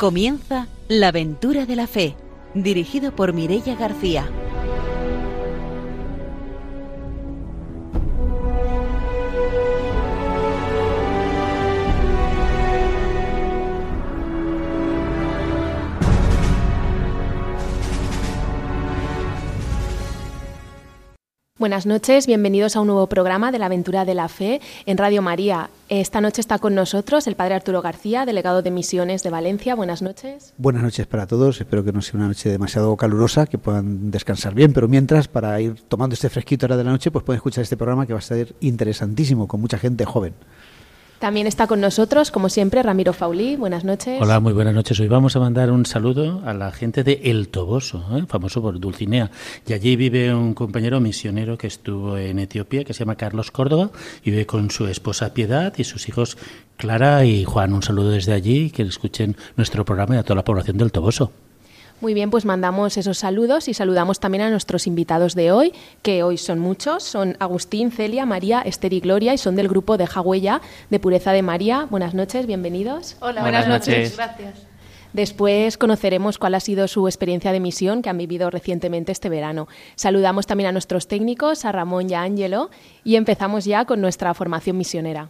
Comienza La aventura de la fe, dirigido por Mirella García. Buenas noches, bienvenidos a un nuevo programa de la aventura de la fe en Radio María. Esta noche está con nosotros el padre Arturo García, delegado de Misiones de Valencia. Buenas noches. Buenas noches para todos. Espero que no sea una noche demasiado calurosa, que puedan descansar bien, pero mientras, para ir tomando este fresquito hora de la noche, pues pueden escuchar este programa que va a ser interesantísimo, con mucha gente joven. También está con nosotros, como siempre, Ramiro Faulí. Buenas noches. Hola, muy buenas noches. Hoy vamos a mandar un saludo a la gente de El Toboso, ¿eh? famoso por Dulcinea. Y allí vive un compañero misionero que estuvo en Etiopía, que se llama Carlos Córdoba, vive con su esposa Piedad y sus hijos Clara y Juan. Un saludo desde allí, que escuchen nuestro programa y a toda la población del Toboso. Muy bien, pues mandamos esos saludos y saludamos también a nuestros invitados de hoy, que hoy son muchos. Son Agustín, Celia, María, Esther y Gloria y son del grupo de Jagüella de Pureza de María. Buenas noches, bienvenidos. Hola, buenas, noches. Gracias. Después conoceremos cuál ha sido su experiencia de misión que han vivido recientemente este verano. Saludamos también a nuestros técnicos, a Ramón y a Ángelo, y empezamos ya con nuestra formación misionera.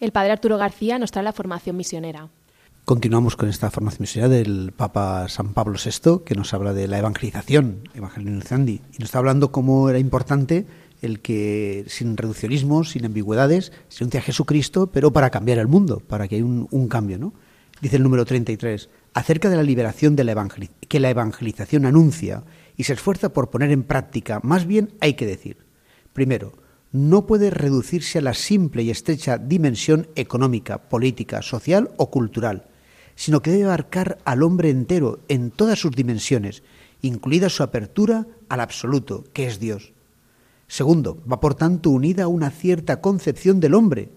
El padre Arturo García nos trae la formación misionera. Continuamos con esta formación misionera del Papa San Pablo VI, que nos habla de la evangelización, Evangelizandi, y nos está hablando cómo era importante el que sin reduccionismos, sin ambigüedades, se anuncie a Jesucristo, pero para cambiar el mundo, para que haya un, un cambio, ¿no? Dice el número 33, acerca de la liberación de la que la evangelización anuncia y se esfuerza por poner en práctica, más bien hay que decir, primero, no puede reducirse a la simple y estrecha dimensión económica, política, social o cultural, sino que debe abarcar al hombre entero en todas sus dimensiones, incluida su apertura al absoluto, que es Dios. Segundo, va por tanto unida a una cierta concepción del hombre,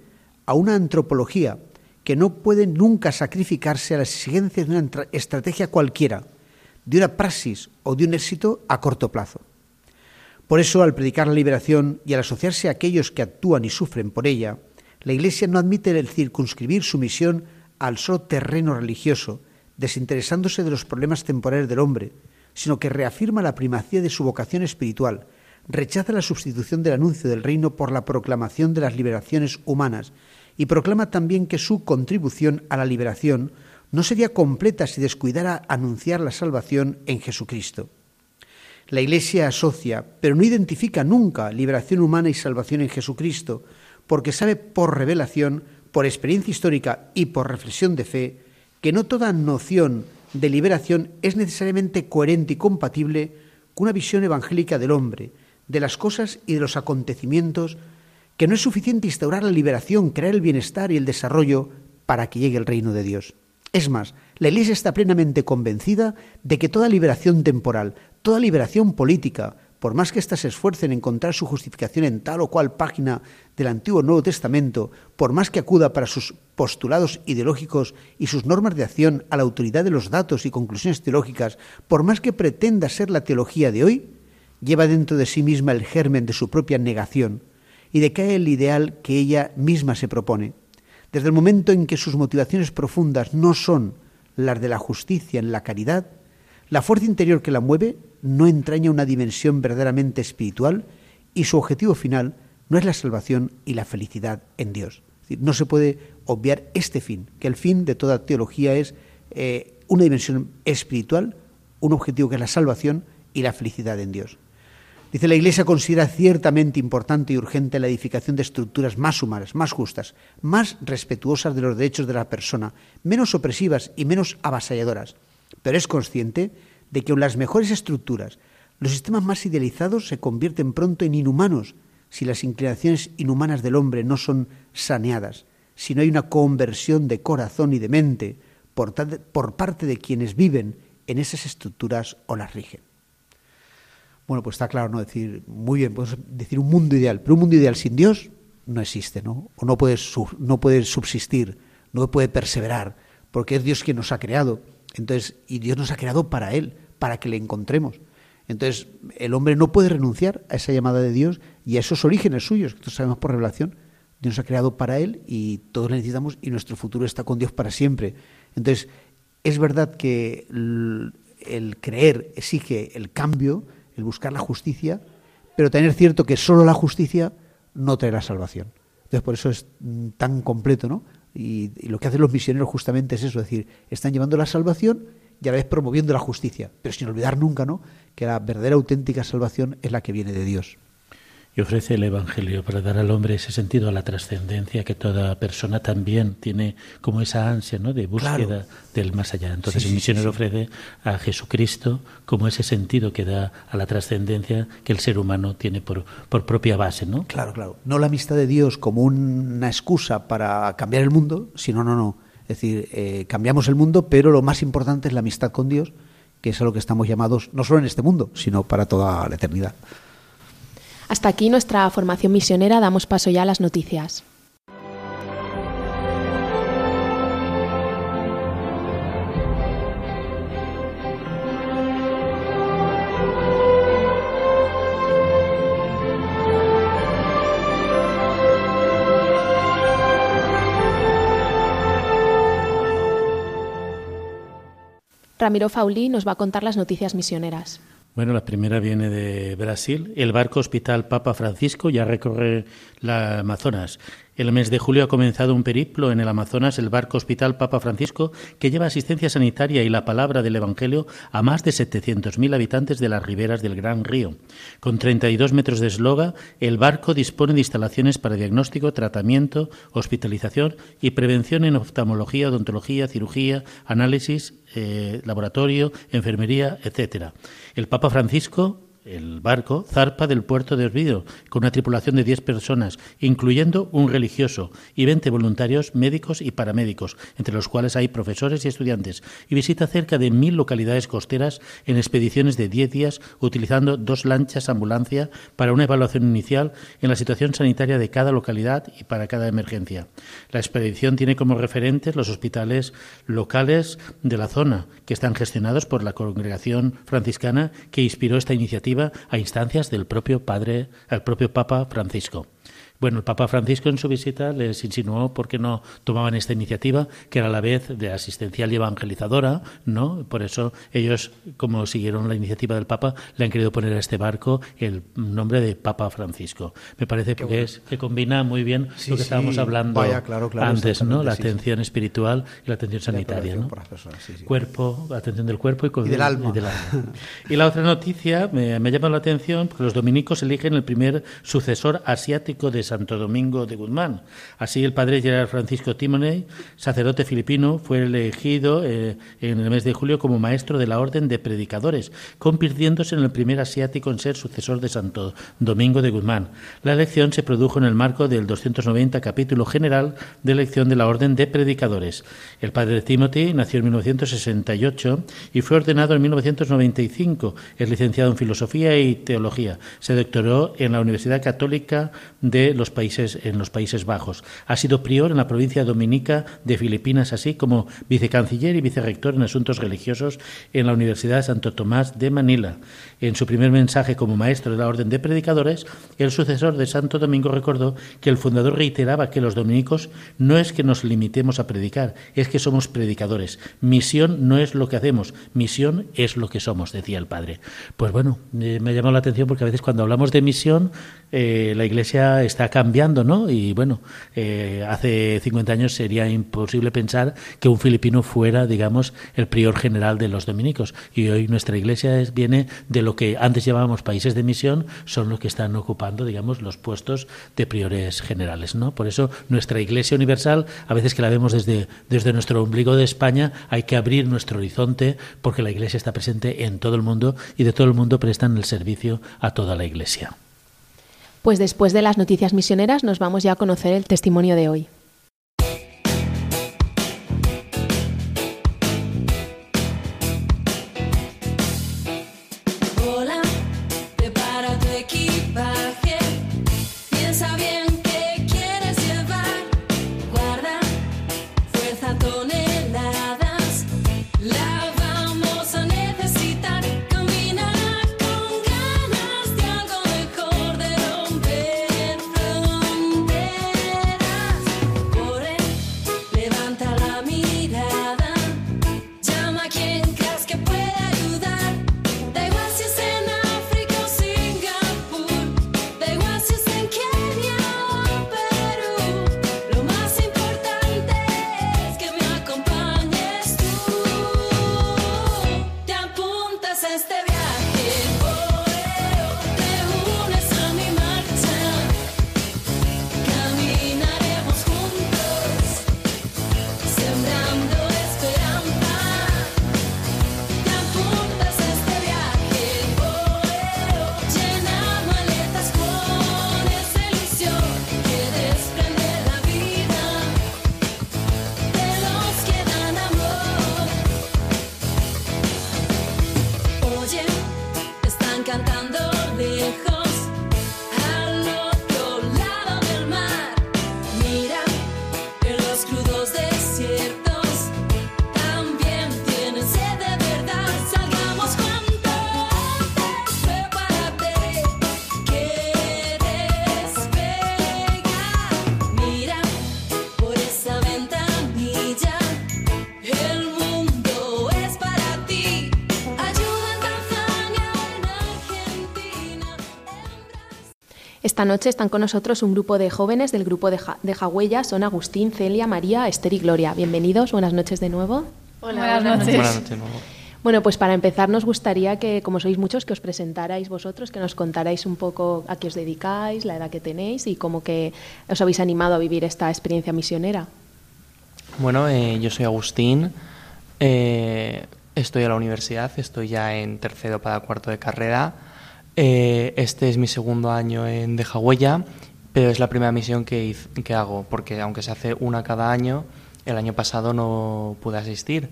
a una antropología que no puede nunca sacrificarse a las exigencias de una estrategia cualquiera, de una praxis o de un éxito a corto plazo. Por eso, al predicar la liberación y al asociarse a aquellos que actúan y sufren por ella, la Iglesia no admite el circunscribir su misión al solo terreno religioso, desinteresándose de los problemas temporales del hombre, sino que reafirma la primacía de su vocación espiritual, rechaza la sustitución del anuncio del reino por la proclamación de las liberaciones humanas y proclama también que su contribución a la liberación no sería completa si descuidara anunciar la salvación en Jesucristo. La Iglesia asocia, pero no identifica nunca liberación humana y salvación en Jesucristo, porque sabe por revelación, por experiencia histórica y por reflexión de fe, que no toda noción de liberación es necesariamente coherente y compatible con una visión evangélica del hombre, de las cosas y de los acontecimientos, que no es suficiente instaurar la liberación, crear el bienestar y el desarrollo para que llegue el reino de Dios. Es más, la Iglesia está plenamente convencida de que toda liberación temporal, toda liberación política, por más que éstas se esfuercen en encontrar su justificación en tal o cual página del Antiguo Nuevo Testamento, por más que acuda para sus postulados ideológicos y sus normas de acción a la autoridad de los datos y conclusiones teológicas, por más que pretenda ser la teología de hoy, lleva dentro de sí misma el germen de su propia negación y decae el ideal que ella misma se propone. Desde el momento en que sus motivaciones profundas no son las de la justicia en la caridad, la fuerza interior que la mueve no entraña una dimensión verdaderamente espiritual y su objetivo final no es la salvación y la felicidad en Dios. no se puede obviar este fin, que el fin de toda teología es eh, una dimensión espiritual, un objetivo que es la salvación y la felicidad en Dios. Dice la Iglesia considera ciertamente importante y urgente la edificación de estructuras más humanas, más justas, más respetuosas de los derechos de la persona, menos opresivas y menos avasalladoras. Pero es consciente de que las mejores estructuras, los sistemas más idealizados se convierten pronto en inhumanos si las inclinaciones inhumanas del hombre no son saneadas, si no hay una conversión de corazón y de mente por, parte de quienes viven en esas estructuras o las rigen. Bueno, pues está claro, ¿no? Decir, muy bien, podemos decir un mundo ideal, pero un mundo ideal sin Dios no existe, ¿no? O no puede, no puede subsistir, no puede perseverar, porque es Dios quien nos ha creado. Entonces, y Dios nos ha creado para Él, para que le encontremos. Entonces, el hombre no puede renunciar a esa llamada de Dios y a esos orígenes suyos, que nosotros sabemos por revelación. Dios nos ha creado para Él y todos le necesitamos y nuestro futuro está con Dios para siempre. Entonces, es verdad que el creer exige el cambio, el buscar la justicia, pero tener cierto que solo la justicia no traerá salvación. Entonces, por eso es mm, tan completo, ¿no? Y, lo que hacen los misioneros justamente es eso, es decir, están llevando la salvación y a la vez promoviendo la justicia, pero sin olvidar nunca, ¿no? Que la verdadera auténtica salvación es la que viene de Dios y ofrece el Evangelio para dar al hombre ese sentido a la trascendencia que toda persona también tiene como esa ansia ¿no? de búsqueda del más allá. Entonces el misionero ofrece a Jesucristo como ese sentido que da a la trascendencia que el ser humano tiene por, por propia base. ¿no? Claro, claro. No la amistad de Dios como una excusa para cambiar el mundo, sino no, no. Es decir, eh, cambiamos el mundo, pero lo más importante es la amistad con Dios, que es a lo que estamos llamados no solo en este mundo, sino para toda la eternidad. Hasta aquí nuestra formación misionera, damos paso ya a las noticias. Ramiro Fauli nos va a contar las noticias misioneras. Bueno, la primera viene de Brasil. El barco Hospital Papa Francisco ya recorre la Amazonas. El mes de julio ha comenzado un periplo en el Amazonas, el barco Hospital Papa Francisco, que lleva asistencia sanitaria y la palabra del Evangelio a más de 700.000 habitantes de las riberas del Gran Río. Con 32 metros de esloga, el barco dispone de instalaciones para diagnóstico, tratamiento, hospitalización y prevención en oftalmología, odontología, cirugía, análisis, eh, laboratorio, enfermería, etcétera. El Papa Francisco el barco zarpa del puerto de Orbido con una tripulación de 10 personas, incluyendo un religioso y 20 voluntarios médicos y paramédicos, entre los cuales hay profesores y estudiantes, y visita cerca de mil localidades costeras en expediciones de 10 días utilizando dos lanchas ambulancia para una evaluación inicial en la situación sanitaria de cada localidad y para cada emergencia. La expedición tiene como referentes los hospitales locales de la zona, que están gestionados por la congregación franciscana que inspiró esta iniciativa a instancias del propio padre, el propio Papa Francisco. Bueno, el Papa Francisco en su visita les insinuó por qué no tomaban esta iniciativa, que era a la vez de asistencial y evangelizadora, ¿no? Por eso ellos, como siguieron la iniciativa del Papa, le han querido poner a este barco el nombre de Papa Francisco. Me parece que, es, que combina muy bien lo que estábamos hablando antes, ¿no? La atención espiritual y la atención sanitaria, ¿no? Cuerpo, atención del cuerpo y, del alma. Y, la otra noticia me, me llama la atención porque los dominicos eligen el primer sucesor asiático de Santo Domingo de Guzmán. Así, el padre Gerard Francisco Timoney, sacerdote filipino, fue elegido eh, en el mes de julio como maestro de la Orden de Predicadores, convirtiéndose en el primer asiático en ser sucesor de Santo Domingo de Guzmán. La elección se produjo en el marco del 290 capítulo general de elección de la Orden de Predicadores. El padre Timothy nació en 1968 y fue ordenado en 1995. Es licenciado en Filosofía y Teología. Se doctoró en la Universidad Católica de los países, en los Países Bajos. Ha sido prior en la provincia dominica de Filipinas, así como vicecanciller y vicerrector en asuntos religiosos en la Universidad Santo Tomás de Manila. En su primer mensaje como maestro de la Orden de Predicadores, el sucesor de Santo Domingo recordó que el fundador reiteraba que los dominicos no es que nos limitemos a predicar, es que somos predicadores. Misión no es lo que hacemos, misión es lo que somos, decía el padre. Pues bueno, me ha llamado la atención porque a veces cuando hablamos de misión, eh, la Iglesia está cambiando, ¿no? Y bueno, eh, hace 50 años sería imposible pensar que un filipino fuera, digamos, el prior general de los dominicos. Y hoy nuestra iglesia es, viene de lo que antes llamábamos países de misión, son los que están ocupando, digamos, los puestos de priores generales, ¿no? Por eso nuestra iglesia universal, a veces que la vemos desde, desde nuestro ombligo de España, hay que abrir nuestro horizonte porque la iglesia está presente en todo el mundo y de todo el mundo prestan el servicio a toda la iglesia. Pues después de las noticias misioneras nos vamos ya a conocer el testimonio de hoy. Esta noche están con nosotros un grupo de jóvenes del grupo de, ja de Son Agustín, Celia, María, Esther y Gloria. Bienvenidos, buenas noches de nuevo. Hola, buenas, noches. Buenas noches. Bueno, pues para empezar nos gustaría que, como sois muchos, que os presentarais vosotros, que nos contarais un poco a qué os dedicáis, la edad que tenéis y cómo que os habéis animado a vivir esta experiencia misionera. Bueno, eh, yo soy Agustín, eh, estoy a la universidad, estoy ya en tercero para cuarto de carrera. Eh, este es mi segundo año en Deja Huella, pero es la primera misión que, que hago, porque aunque se hace una cada año, el año pasado no pude asistir.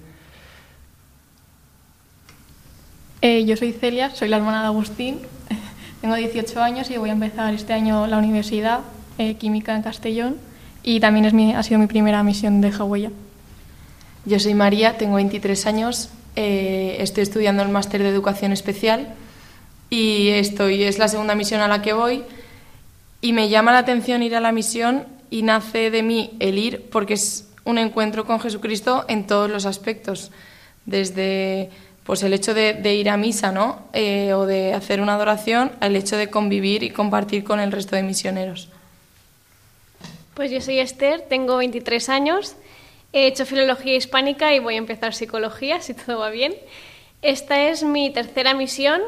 Eh, yo soy Celia, soy la hermana de Agustín, tengo 18 años y voy a empezar este año la universidad, eh, Química en Castellón, y también es mi, ha sido mi primera misión de Huella. Yo soy María, tengo 23 años, estoy estudiando el máster de Educación Especial y estoy, es la segunda misión a la que voy y me llama la atención ir a la misión y nace de mí el ir porque es un encuentro con Jesucristo en todos los aspectos, desde pues el hecho de, ir a misa, ¿no? Eh, o de hacer una adoración, al hecho de convivir y compartir con el resto de misioneros. Pues yo soy Esther, tengo 23 años, he hecho filología hispánica y voy a empezar psicología, si todo va bien. Esta es mi tercera misión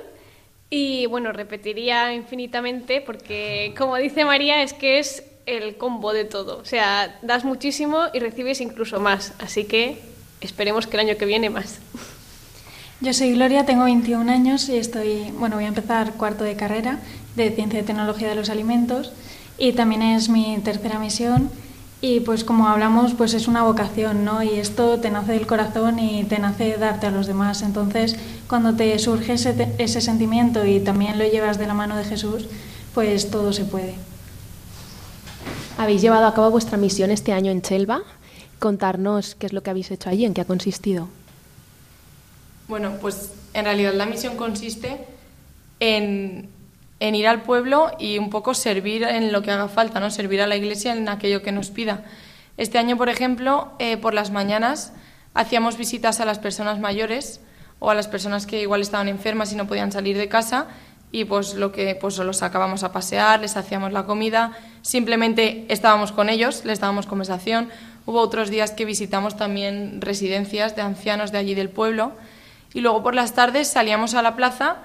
y bueno, repetiría infinitamente porque, como dice María, es que es el combo de todo. O sea, das muchísimo y recibes incluso más. Así que esperemos que el año que viene más. Yo soy Gloria, tengo 21 años y estoy, bueno, voy a empezar cuarto de carrera de Ciencia y Tecnología de los Alimentos y también es mi tercera misión y pues como hablamos, pues es una vocación, ¿no? Y esto te nace del corazón y te nace darte a los demás. Entonces, cuando te surge ese, ese sentimiento y también lo llevas de la mano de Jesús, pues todo se puede. Habéis llevado a cabo vuestra misión este año en Chelva. Contarnos qué es lo que habéis hecho allí, en qué ha consistido. Bueno, pues en realidad la misión consiste en en ir al pueblo y un poco servir en lo que haga falta, ¿no? Servir a la iglesia en aquello que nos pida. Este año, por ejemplo, eh, por las mañanas hacíamos visitas a las personas mayores o a las personas que igual estaban enfermas y no podían salir de casa y pues lo que pues los sacábamos a pasear, les hacíamos la comida, simplemente estábamos con ellos, les dábamos conversación. Hubo otros días que visitamos también residencias de ancianos de allí del pueblo y luego por las tardes salíamos a la plaza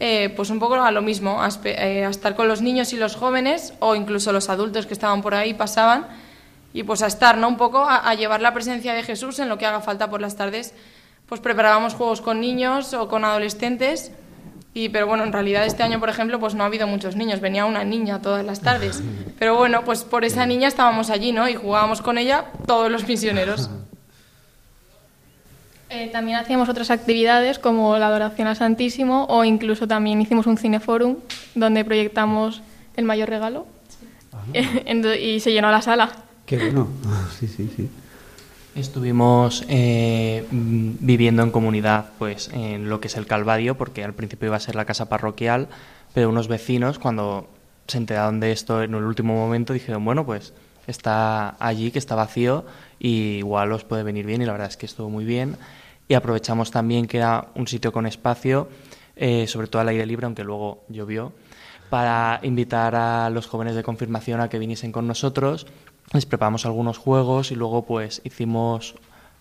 eh, pues un poco a lo mismo, eh, a, estar con los niños y los jóvenes o incluso los adultos que estaban por ahí pasaban y pues a estar, ¿no? Un poco a, llevar la presencia de Jesús en lo que haga falta por las tardes. Pues preparábamos juegos con niños o con adolescentes y pero bueno, en realidad este año, por ejemplo, pues no ha habido muchos niños, venía una niña todas las tardes. Pero bueno, pues por esa niña estábamos allí, ¿no? Y jugábamos con ella todos los misioneros. Eh, también hacíamos otras actividades como la adoración al Santísimo o incluso también hicimos un cineforum donde proyectamos el mayor regalo y se llenó la sala. Qué bueno, sí, sí, sí. Estuvimos eh, viviendo en comunidad, pues en lo que es el Calvario, porque al principio iba a ser la casa parroquial, pero unos vecinos cuando se enteraron de esto en el último momento dijeron, bueno, pues está allí, que está vacío, y igual os puede venir bien, y la verdad es que estuvo muy bien y aprovechamos también que era un sitio con espacio, eh, sobre todo al aire libre, aunque luego llovió, para invitar a los jóvenes de confirmación a que viniesen con nosotros. Les preparamos algunos juegos y luego pues hicimos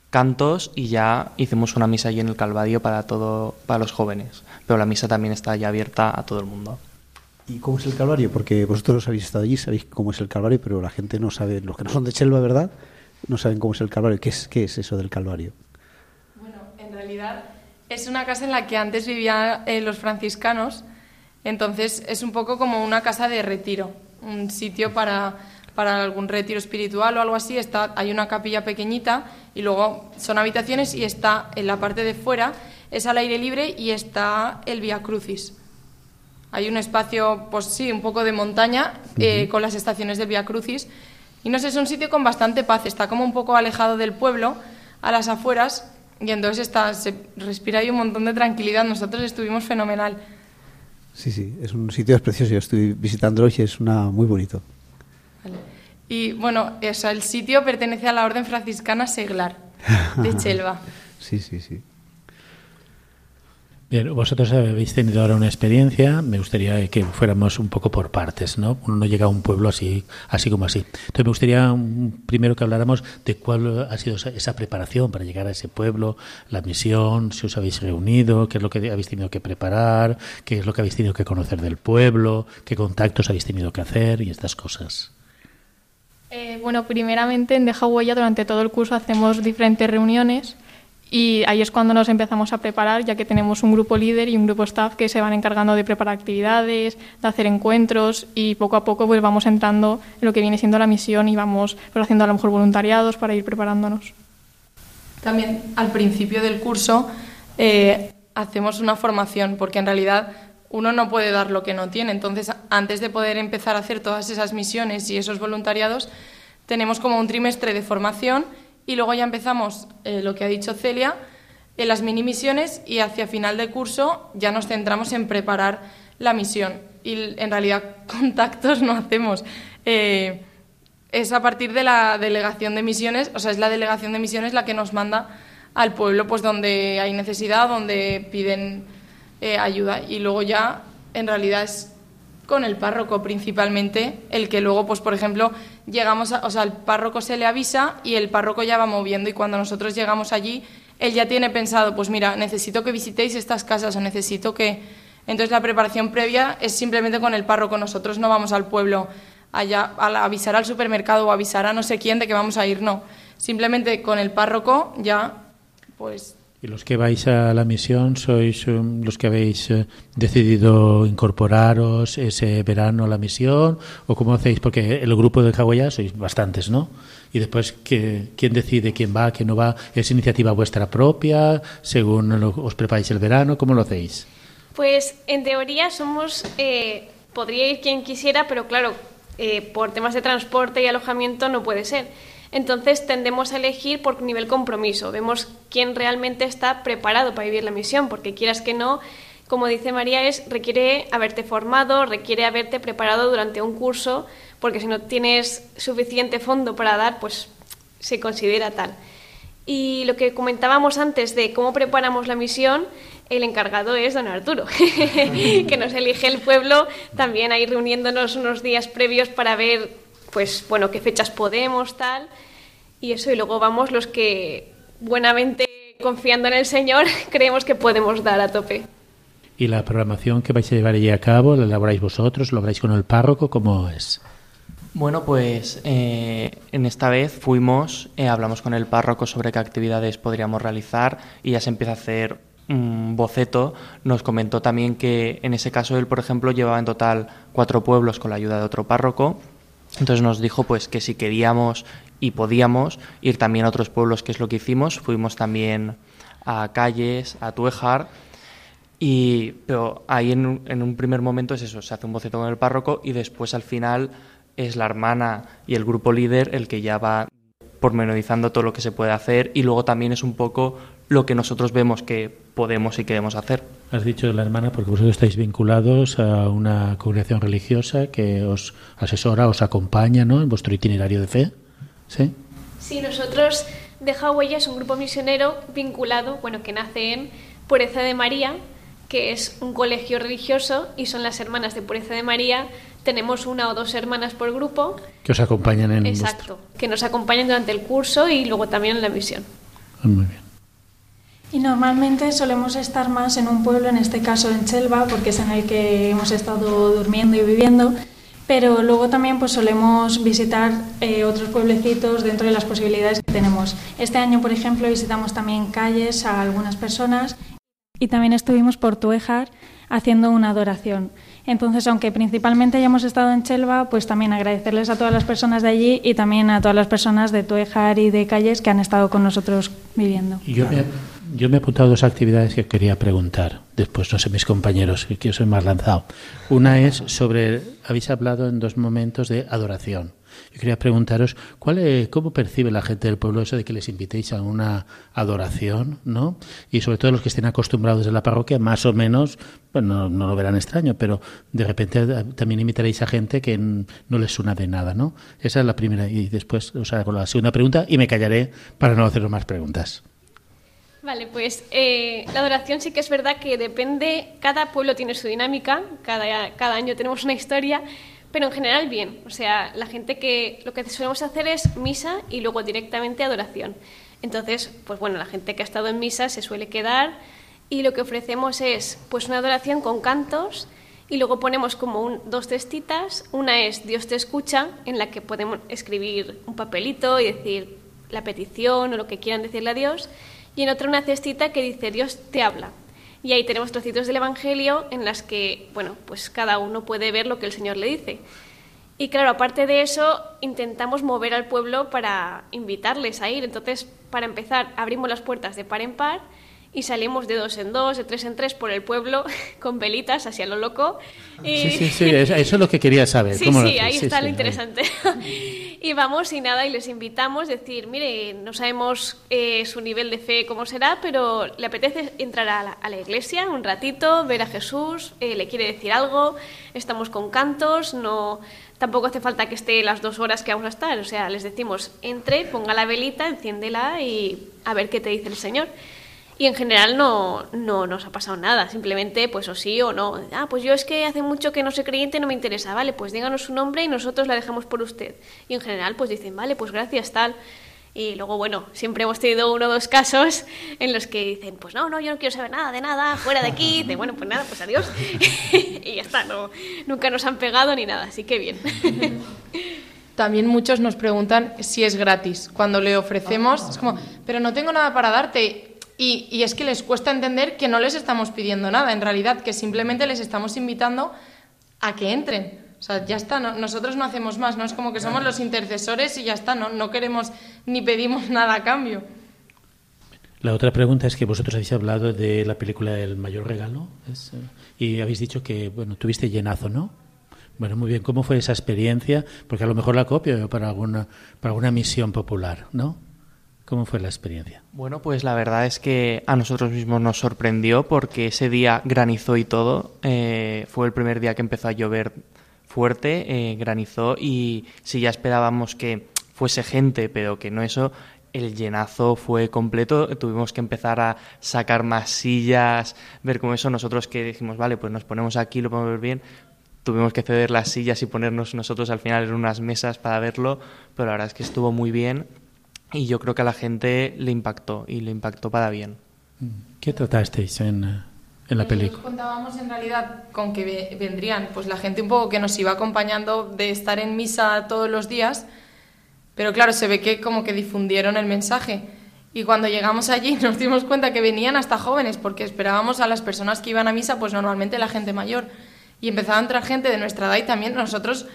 cantos y ya hicimos una misa allí en el Calvario para todo para los jóvenes. Pero la misa también está ya abierta a todo el mundo. ¿Y cómo es el Calvario? Porque vosotros habéis estado allí, sabéis cómo es el Calvario, pero la gente no sabe, los que no son de Chelva, ¿verdad? No saben cómo es el Calvario. ¿Qué es, qué es eso del Calvario? realidad es una casa en la que antes vivían eh, los franciscanos, entonces es un poco como una casa de retiro, un sitio para, para algún retiro espiritual o algo así. Está, hay una capilla pequeñita y luego son habitaciones y está en la parte de fuera, es al aire libre y está el Via Crucis. Hay un espacio, pues sí, un poco de montaña eh, con las estaciones del Via Crucis. Y no sé, es un sitio con bastante paz. Está como un poco alejado del pueblo, a las afueras, y entonces está, se respira ahí un montón de tranquilidad. Nosotros estuvimos fenomenal. Sí, sí, es un sitio precioso. Yo estoy visitándolo y es una, muy bonito. Y bueno, eso, el sitio pertenece a la Orden Franciscana Seglar de Chelva. sí, sí, sí. Bien, vosotros habéis tenido ahora una experiencia, me gustaría que fuéramos un poco por partes, ¿no? Uno no llega a un pueblo así, así como así. Entonces me gustaría primero que habláramos de cuál ha sido esa, preparación para llegar a ese pueblo, la misión, si os habéis reunido, qué es lo que habéis tenido que preparar, qué es lo que habéis tenido que conocer del pueblo, qué contactos habéis tenido que hacer y estas cosas. Eh, bueno, primeramente en Deja Huella durante todo el curso hacemos diferentes reuniones y ahí es cuando nos empezamos a preparar, ya que tenemos un grupo líder y un grupo staff que se van encargando de preparar actividades, de hacer encuentros y poco a poco pues vamos entrando en lo que viene siendo la misión y vamos pues, haciendo a lo mejor voluntariados para ir preparándonos. También al principio del curso eh, hacemos una formación, porque en realidad uno no puede dar lo que no tiene. Entonces, antes de poder empezar a hacer todas esas misiones y esos voluntariados, tenemos como un trimestre de formación y luego ya empezamos eh, lo que ha dicho Celia en las mini misiones y hacia final de curso ya nos centramos en preparar la misión y en realidad contactos no hacemos. Eh, es a partir de la delegación de misiones, o sea, es la delegación de misiones la que nos manda al pueblo pues donde hay necesidad, donde piden eh, ayuda. Y luego ya en realidad es con el párroco principalmente, el que luego, pues por ejemplo, llegamos, a, o sea, el párroco se le avisa y el párroco ya va moviendo. Y cuando nosotros llegamos allí, él ya tiene pensado, pues mira, necesito que visitéis estas casas o necesito que... Entonces la preparación previa es simplemente con el párroco, nosotros no vamos al pueblo allá a avisar al supermercado o avisar a no sé quién de que vamos a ir, no. Simplemente con el párroco ya, pues ¿Y los que vais a la misión sois um, los que habéis eh, decidido incorporaros ese verano a la misión? ¿O cómo hacéis? Porque el grupo de Hawái sois bastantes, ¿no? Y después, ¿quién decide quién va, quién no va? ¿Es iniciativa vuestra propia? ¿Según os preparáis el verano? ¿Cómo lo hacéis? Pues en teoría somos. Eh, podría ir quien quisiera, pero claro, eh, por temas de transporte y alojamiento no puede ser. Entonces tendemos a elegir por nivel compromiso. Vemos quién realmente está preparado para vivir la misión, porque quieras que no, como dice María, es requiere haberte formado, requiere haberte preparado durante un curso, porque si no tienes suficiente fondo para dar, pues se considera tal. Y lo que comentábamos antes de cómo preparamos la misión, el encargado es don Arturo, que nos elige el pueblo, también ahí reuniéndonos unos días previos para ver pues bueno, qué fechas podemos, tal, y eso, y luego vamos los que buenamente confiando en el Señor creemos que podemos dar a tope. ¿Y la programación que vais a llevar allí a cabo, la elaboráis vosotros, lo habláis con el párroco, cómo es? Bueno, pues eh, en esta vez fuimos, eh, hablamos con el párroco sobre qué actividades podríamos realizar y ya se empieza a hacer un boceto. Nos comentó también que en ese caso él, por ejemplo, llevaba en total cuatro pueblos con la ayuda de otro párroco entonces nos dijo pues que si queríamos y podíamos ir también a otros pueblos, que es lo que hicimos. Fuimos también a Calles, a Tuejar. Y, pero ahí en un, en un primer momento es eso, se hace un boceto con el párroco y después al final es la hermana y el grupo líder el que ya va pormenorizando todo lo que se puede hacer y luego también es un poco lo que nosotros vemos que podemos y queremos hacer. Has dicho la hermana porque vosotros estáis vinculados a una congregación religiosa que os asesora, os acompaña ¿no? en vuestro itinerario de fe. ¿Sí? Sí, nosotros de Huella es un grupo misionero vinculado, bueno, que nace en Pureza de María, que es un colegio religioso y son las hermanas de Pureza de María. Tenemos una o dos hermanas por grupo. Que os acompañan en Exacto, que nos acompañan durante el curso y luego también en la misión. Muy bien. Y normalmente solemos estar más en un pueblo, en este caso en Chelva, porque es en el que hemos estado durmiendo y viviendo, pero luego también pues solemos visitar eh, otros pueblecitos dentro de las posibilidades que tenemos. Este año, por ejemplo, visitamos también calles a algunas personas y también estuvimos por Tuejar haciendo una adoración. Entonces, aunque principalmente hayamos estado en Chelva, pues también agradecerles a todas las personas de allí y también a todas las personas de Tuejar y de Calles que han estado con nosotros viviendo. yo Yo me he apuntado dos actividades que quería preguntar. Después, no sé, mis compañeros, que yo soy más lanzado. Una es sobre, habéis hablado en dos momentos de adoración. Yo quería preguntaros, ¿cuál ¿cómo percibe la gente del pueblo eso de que les invitéis a una adoración? ¿no? Y sobre todo los que estén acostumbrados en la parroquia, más o menos, bueno, no, lo verán extraño, pero de repente también invitaréis a gente que no les suena de nada. ¿no? Esa es la primera. Y después os hago la segunda pregunta y me callaré para no hacer más preguntas. Vale, pues eh, la adoración sí que es verdad que depende, cada pueblo tiene su dinámica, cada, cada año tenemos una historia, pero en general bien. O sea, la gente que lo que solemos hacer es misa y luego directamente adoración. Entonces, pues bueno, la gente que ha estado en misa se suele quedar y lo que ofrecemos es pues una adoración con cantos y luego ponemos como dos cestitas. Una es Dios te escucha, en la que podemos escribir un papelito y decir la petición o lo que quieran decirle a Dios y en otra una cestita que dice Dios te habla. Y ahí tenemos trocitos del Evangelio en las que, bueno, pues cada uno puede ver lo que el Señor le dice. Y claro, aparte de eso, intentamos mover al pueblo para invitarles a ir. Entonces, para empezar, abrimos las puertas de par en par y salimos de dos en dos, de tres en tres por el pueblo con velitas hacia lo loco. Sí, sí, sí, eso es lo que quería saber. Sí, sí, ahí está lo interesante. y vamos y nada, y les invitamos, decir, mire, no sabemos eh, su nivel de fe cómo será, pero le apetece entrar a la, iglesia un ratito, ver a Jesús, eh, le quiere decir algo, estamos con cantos, no tampoco hace falta que esté las dos horas que vamos a estar. O sea, les decimos, entre, ponga la velita, enciéndela y a ver qué te dice el Señor. Y en general no, no nos ha pasado nada, simplemente pues o sí o no. Ah, pues yo es que hace mucho que no soy creyente, no me interesa, vale, pues díganos su nombre y nosotros la dejamos por usted. Y en general pues dicen, vale, pues gracias, tal. Y luego, bueno, siempre hemos tenido uno o dos casos en los que dicen, pues no, no, yo no quiero saber nada de nada, fuera de aquí, de bueno, pues nada, pues adiós. y ya está, no, nunca nos han pegado ni nada, así que bien. También muchos nos preguntan si es gratis. Cuando le ofrecemos, es como, pero no tengo nada para darte. Y, es que les cuesta entender que no les estamos pidiendo nada, en realidad, que simplemente les estamos invitando a que entren. O sea, ya está, nosotros no hacemos más, no es como que somos los intercesores y ya está, no, no queremos ni pedimos nada a cambio. La otra pregunta es que vosotros habéis hablado de la película El mayor regalo eh, y habéis dicho que, bueno, tuviste llenazo, ¿no? Bueno, muy bien, ¿cómo fue esa experiencia? Porque a lo mejor la copio para alguna, para alguna misión popular, ¿no? ¿Cómo fue la experiencia? Bueno, pues la verdad es que a nosotros mismos nos sorprendió porque ese día granizó y todo. Eh, fue el primer día que empezó a llover fuerte, eh, granizó y si ya esperábamos que fuese gente, pero que no eso, el llenazo fue completo, tuvimos que empezar a sacar más sillas, ver cómo eso, nosotros que dijimos, vale, pues nos ponemos aquí, lo podemos ver bien, tuvimos que ceder las sillas y ponernos nosotros al final en unas mesas para verlo, pero la verdad es que estuvo muy bien y yo creo que a la gente le impactó y le impactó para bien. ¿Qué tratasteis en, eh, en la película? contábamos en realidad con que vendrían pues la gente un poco que nos iba acompañando de estar en misa todos los días, pero claro, se ve que como que difundieron el mensaje. Y cuando llegamos allí nos dimos cuenta que venían hasta jóvenes, porque esperábamos a las personas que iban a misa, pues normalmente la gente mayor. Y empezaba a entrar gente de nuestra edad y también nosotros,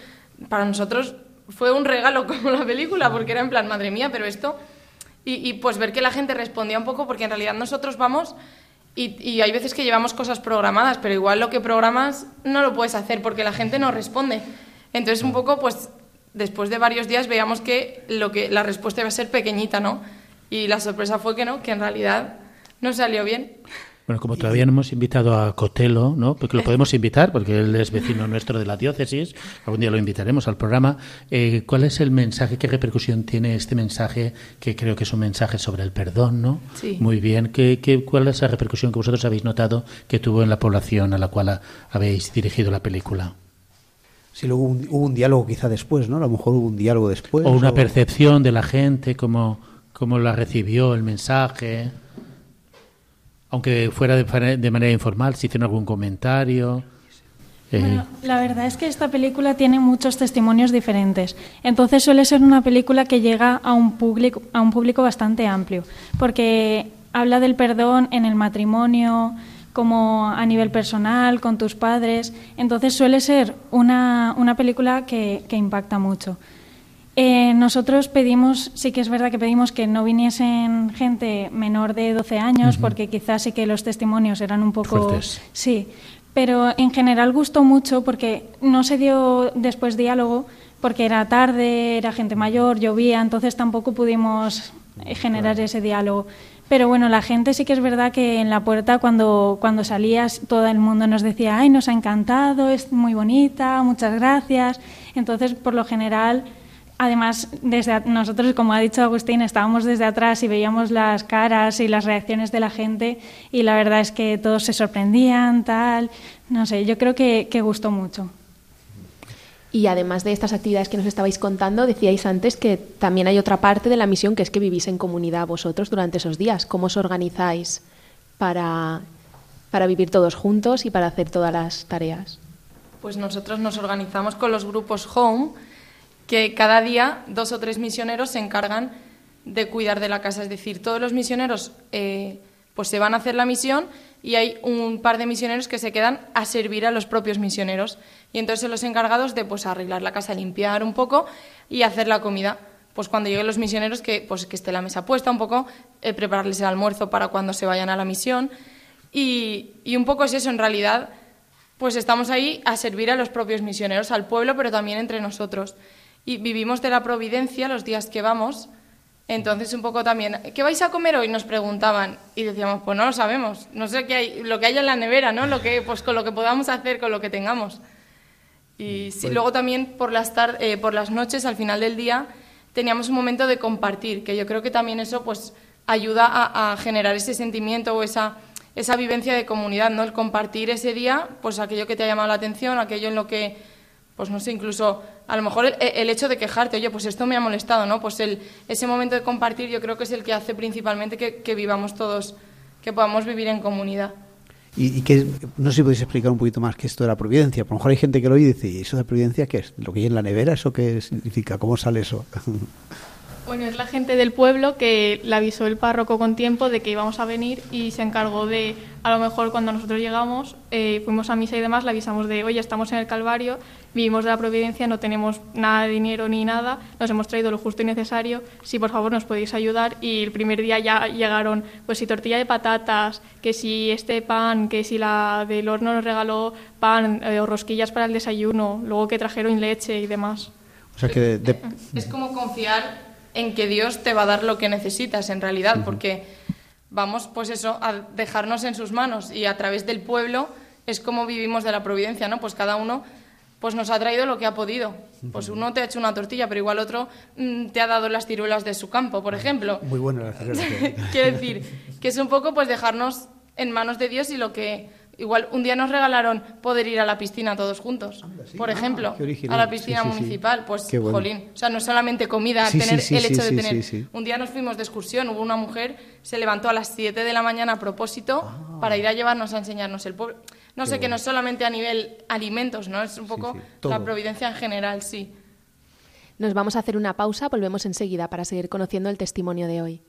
para nosotros fue un regalo como la película, porque era en plan, madre mía, pero esto... Y, pues ver que la gente respondía un poco, porque en realidad nosotros vamos y, y, hay veces que llevamos cosas programadas, pero igual lo que programas no lo puedes hacer porque la gente no responde. Entonces un poco, pues después de varios días veíamos que, lo que la respuesta iba a ser pequeñita, ¿no? Y la sorpresa fue que no, que en realidad no salió bien. Bueno, como todavía no hemos invitado a Cotelo, ¿no? Porque lo podemos invitar, porque él es vecino nuestro de la diócesis, algún día lo invitaremos al programa. Eh, ¿Cuál es el mensaje, qué repercusión tiene este mensaje, que creo que es un mensaje sobre el perdón, ¿no? Sí. Muy bien. ¿Qué, qué, cuál es la repercusión que vosotros habéis notado que tuvo en la población a la cual habéis dirigido la película? Sí, luego hubo un, diálogo quizá después, ¿no? A lo mejor hubo un diálogo después. O una percepción de la gente, cómo, cómo la recibió el mensaje aunque fuera de, manera informal, si hicieron algún comentario. Eh. Bueno, la verdad es que esta película tiene muchos testimonios diferentes, entonces suele ser una película que llega a un público, a un público bastante amplio, porque habla del perdón en el matrimonio, como a nivel personal, con tus padres, entonces suele ser una, una película que, que impacta mucho. Eh, nosotros pedimos, sí que es verdad que pedimos que no viniesen gente menor de 12 años, porque quizás sí que los testimonios eran un poco... Fuertes. Sí, pero en general gustó mucho porque no se dio después diálogo, porque era tarde, era gente mayor, llovía, entonces tampoco pudimos eh, generar ese diálogo. Pero bueno, la gente sí que es verdad que en la puerta cuando, cuando salías todo el mundo nos decía, ay, nos ha encantado, es muy bonita, muchas gracias. Entonces, por lo general, además, desde nosotros, como ha dicho Agustín, estábamos desde atrás y veíamos las caras y las reacciones de la gente y la verdad es que todos se sorprendían, tal. No sé, yo creo que, que gustó mucho. Y además de estas actividades que nos estabais contando, decíais antes que también hay otra parte de la misión que es que vivís en comunidad vosotros durante esos días. ¿Cómo os organizáis para, para vivir todos juntos y para hacer todas las tareas? Pues nosotros nos organizamos con los grupos Home, que cada día dos o tres misioneros se encargan de cuidar de la casa. Es decir, todos los misioneros eh, pues se van a hacer la misión y hay un par de misioneros que se quedan a servir a los propios misioneros. Y entonces los encargados de pues arreglar la casa, limpiar un poco y hacer la comida. Pues cuando lleguen los misioneros que pues que esté la mesa puesta un poco, eh, prepararles el almuerzo para cuando se vayan a la misión. Y, y un poco es eso, en realidad, pues estamos ahí a servir a los propios misioneros, al pueblo, pero también entre nosotros. Y vivimos de la providencia los días que vamos. Entonces, un poco también, ¿qué vais a comer hoy? Nos preguntaban y decíamos, pues no lo sabemos, no sé qué hay, lo que haya en la nevera, ¿no? Lo que, pues con lo que podamos hacer, con lo que tengamos. Y sí, luego también por las, eh, por las noches, al final del día, teníamos un momento de compartir, que yo creo que también eso pues ayuda a, a generar ese sentimiento o esa, esa vivencia de comunidad, ¿no? El compartir ese día, pues aquello que te ha llamado la atención, aquello en lo que, pues no sé, incluso a lo mejor el, el hecho de quejarte, oye, pues esto me ha molestado, ¿no? Pues el, ese momento de compartir yo creo que es el que hace principalmente que, que vivamos todos, que podamos vivir en comunidad. Y, y que, no sé si podéis explicar un poquito más qué es esto de la providencia. Por lo mejor hay gente que lo oye y dice, ¿y eso de providencia qué es? ¿Lo que hay en la nevera? ¿Eso qué significa? ¿Cómo sale eso? Bueno, es la gente del pueblo que le avisó el párroco con tiempo de que íbamos a venir y se encargó de, a lo mejor cuando nosotros llegamos, eh, fuimos a misa y demás, le avisamos de, oye, estamos en el Calvario, vivimos de la providencia, no tenemos nada de dinero ni nada, nos hemos traído lo justo y necesario, si por favor nos podéis ayudar. Y el primer día ya llegaron, pues si tortilla de patatas, que si este pan, que si la del horno nos regaló pan eh, o rosquillas para el desayuno, luego que trajeron leche y demás. O sea que de- de- Es como confiar en que Dios te va a dar lo que necesitas en realidad, porque vamos, pues eso, a dejarnos en sus manos y a través del pueblo es como vivimos de la providencia, ¿no? Pues cada uno pues nos ha traído lo que ha podido. Pues uno te ha hecho una tortilla, pero igual otro mm, te ha dado las ciruelas de su campo, por ejemplo. muy buena la cerveza. Quiero decir, que es un poco pues dejarnos en manos de Dios y lo que igual un día nos regalaron poder ir a la piscina todos juntos, por ejemplo, Ah, original. a la piscina Sí, sí, sí. municipal, pues bueno. jolín, o sea, no es solamente comida, Sí, tener sí, el hecho sí, de sí, tener. sí. Un día nos fuimos de excursión, hubo una mujer, se levantó a las 7 de la mañana a propósito Ah. para ir a llevarnos a enseñarnos el pueblo. No sé, que no es solamente a nivel alimentos, ¿no? Es un poco sí, la providencia en general, sí. Nos vamos a hacer una pausa, volvemos enseguida para seguir conociendo el testimonio de hoy.